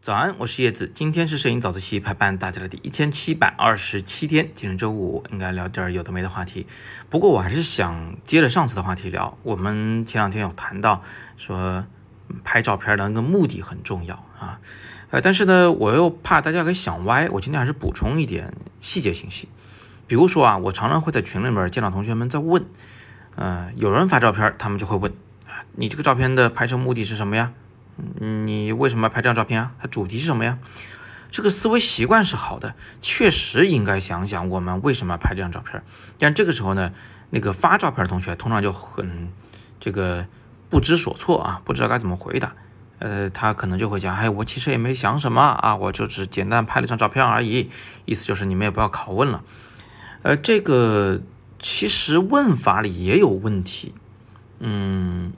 早安，我是叶子。今天是摄影早自习陪伴大家的第一千七百二十七天，今天周五，应该聊点有的没的话题。不过我还是想接着上次的话题聊。我们前两天有谈到说拍照片的那个目的很重要啊，呃，但是呢，我又怕大家给想歪，我今天还是补充一点细节信息。比如说啊，我常常会在群里面见到同学们在问，呃，有人发照片，他们就会问，你这个照片的拍摄目的是什么呀？你为什么要拍这张照片啊？它主题是什么呀？这个思维习惯是好的，确实应该想想我们为什么要拍这张照片。但这个时候呢，那个发照片的同学通常就很这个不知所措啊，不知道该怎么回答。呃，他可能就会讲，哎，我其实也没想什么啊，我就只简单拍了张照片而已。意思就是你们也不要拷问了。呃，这个其实问法里也有问题，嗯。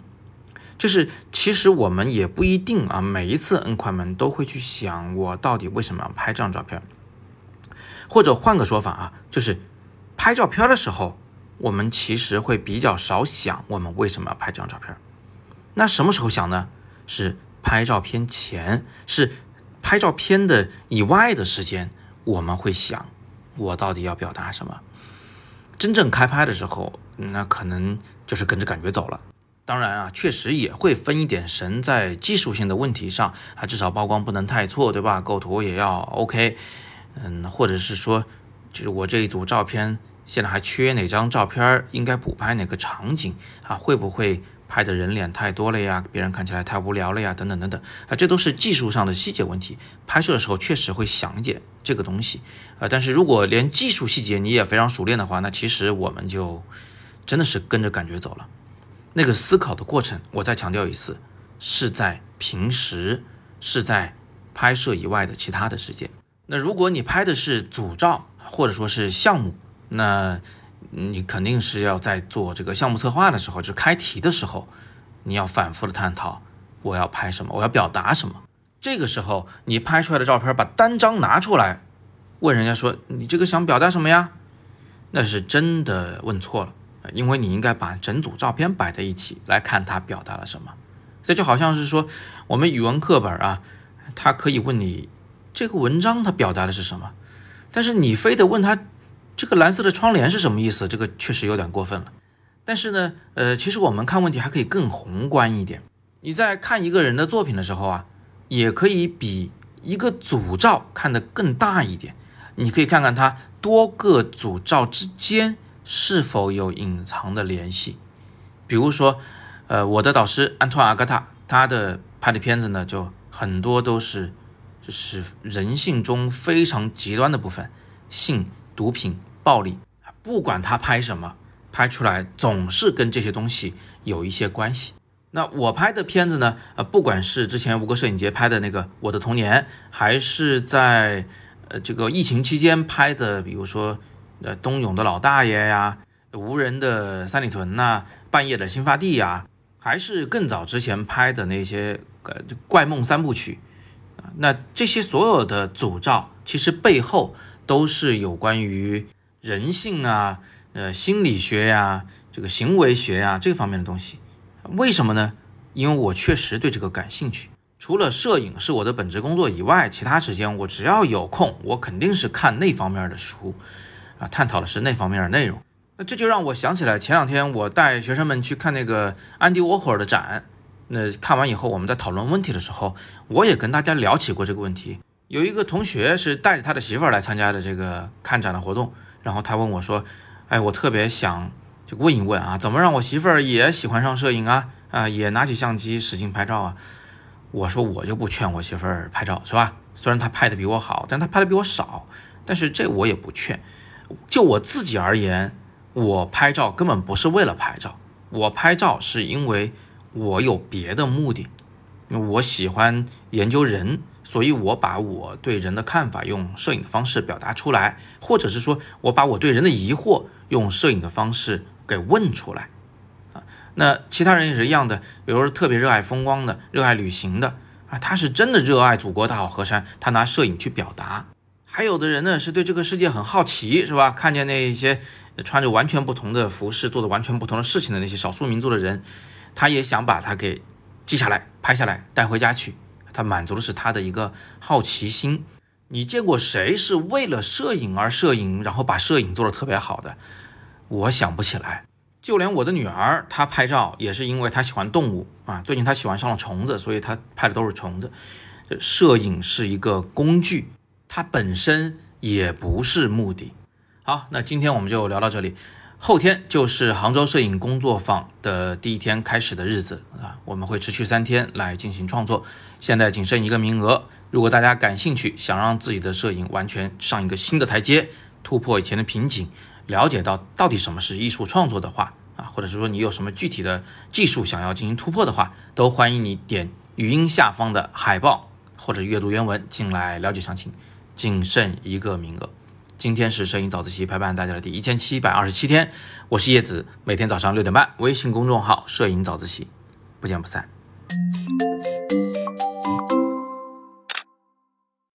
就是其实我们也不一定啊，每一次摁快门都会去想我到底为什么要拍这张照片，或者换个说法啊，就是拍照片的时候，我们其实会比较少想我们为什么要拍这张照片。那什么时候想呢？是拍照片前，是拍照片的以外的时间，我们会想我到底要表达什么。真正开拍的时候，那可能就是跟着感觉走了。当然啊，确实也会分一点神，在技术性的问题上啊，至少曝光不能太错，对吧？构图也要 OK，嗯，或者是说，就是我这一组照片现在还缺哪张照片，应该补拍哪个场景啊？会不会拍的人脸太多了呀？别人看起来太无聊了呀？等等等等啊，这都是技术上的细节问题。拍摄的时候确实会想一点这个东西啊，但是如果连技术细节你也非常熟练的话，那其实我们就真的是跟着感觉走了。那个思考的过程，我再强调一次，是在平时，是在拍摄以外的其他的时间。那如果你拍的是组照或者说是项目，那你肯定是要在做这个项目策划的时候，就是开题的时候，你要反复的探讨我要拍什么，我要表达什么。这个时候你拍出来的照片，把单张拿出来，问人家说你这个想表达什么呀？那是真的问错了。因为你应该把整组照片摆在一起来看它表达了什么，这就好像是说我们语文课本啊，它可以问你这个文章它表达的是什么，但是你非得问他这个蓝色的窗帘是什么意思，这个确实有点过分了。但是呢，呃，其实我们看问题还可以更宏观一点。你在看一个人的作品的时候啊，也可以比一个组照看得更大一点。你可以看看他多个组照之间。是否有隐藏的联系？比如说，呃，我的导师安托阿格塔，他的拍的片子呢，就很多都是就是人性中非常极端的部分，性、毒品、暴力，不管他拍什么，拍出来总是跟这些东西有一些关系。那我拍的片子呢，呃，不管是之前吴哥摄影节拍的那个《我的童年》，还是在呃这个疫情期间拍的，比如说。呃，冬泳的老大爷呀，无人的三里屯呐，半夜的新发地呀，还是更早之前拍的那些呃怪梦三部曲啊，那这些所有的组照，其实背后都是有关于人性啊、呃心理学呀、这个行为学呀这方面的东西。为什么呢？因为我确实对这个感兴趣。除了摄影是我的本职工作以外，其他时间我只要有空，我肯定是看那方面的书。啊，探讨的是那方面的内容，那这就让我想起来前两天我带学生们去看那个安迪沃霍尔的展，那看完以后我们在讨论问题的时候，我也跟大家聊起过这个问题。有一个同学是带着他的媳妇儿来参加的这个看展的活动，然后他问我说：“哎，我特别想就问一问啊，怎么让我媳妇儿也喜欢上摄影啊？啊，也拿起相机使劲拍照啊？”我说我就不劝我媳妇儿拍照，是吧？虽然她拍的比我好，但她拍的比我少，但是这我也不劝。就我自己而言，我拍照根本不是为了拍照，我拍照是因为我有别的目的。我喜欢研究人，所以我把我对人的看法用摄影的方式表达出来，或者是说我把我对人的疑惑用摄影的方式给问出来。啊，那其他人也是一样的，比如说特别热爱风光的、热爱旅行的啊，他是真的热爱祖国大好河山，他拿摄影去表达。还有的人呢，是对这个世界很好奇，是吧？看见那些穿着完全不同的服饰、做着完全不同的事情的那些少数民族的人，他也想把它给记下来、拍下来带回家去。他满足的是他的一个好奇心。你见过谁是为了摄影而摄影，然后把摄影做得特别好的？我想不起来。就连我的女儿，她拍照也是因为她喜欢动物啊。最近她喜欢上了虫子，所以她拍的都是虫子。摄影是一个工具，它本身也不是目的。好，那今天我们就聊到这里。后天就是杭州摄影工作坊的第一天开始的日子啊，我们会持续三天来进行创作。现在仅剩一个名额，如果大家感兴趣，想让自己的摄影完全上一个新的台阶，突破以前的瓶颈，了解到到底什么是艺术创作的话啊，或者是说你有什么具体的技术想要进行突破的话，都欢迎你点语音下方的海报或者阅读原文进来了解详情。仅剩一个名额。今天是摄影早自习陪伴大家的第一千七百二十七天，我是叶子，每天早上六点半，微信公众号“摄影早自习”，不见不散。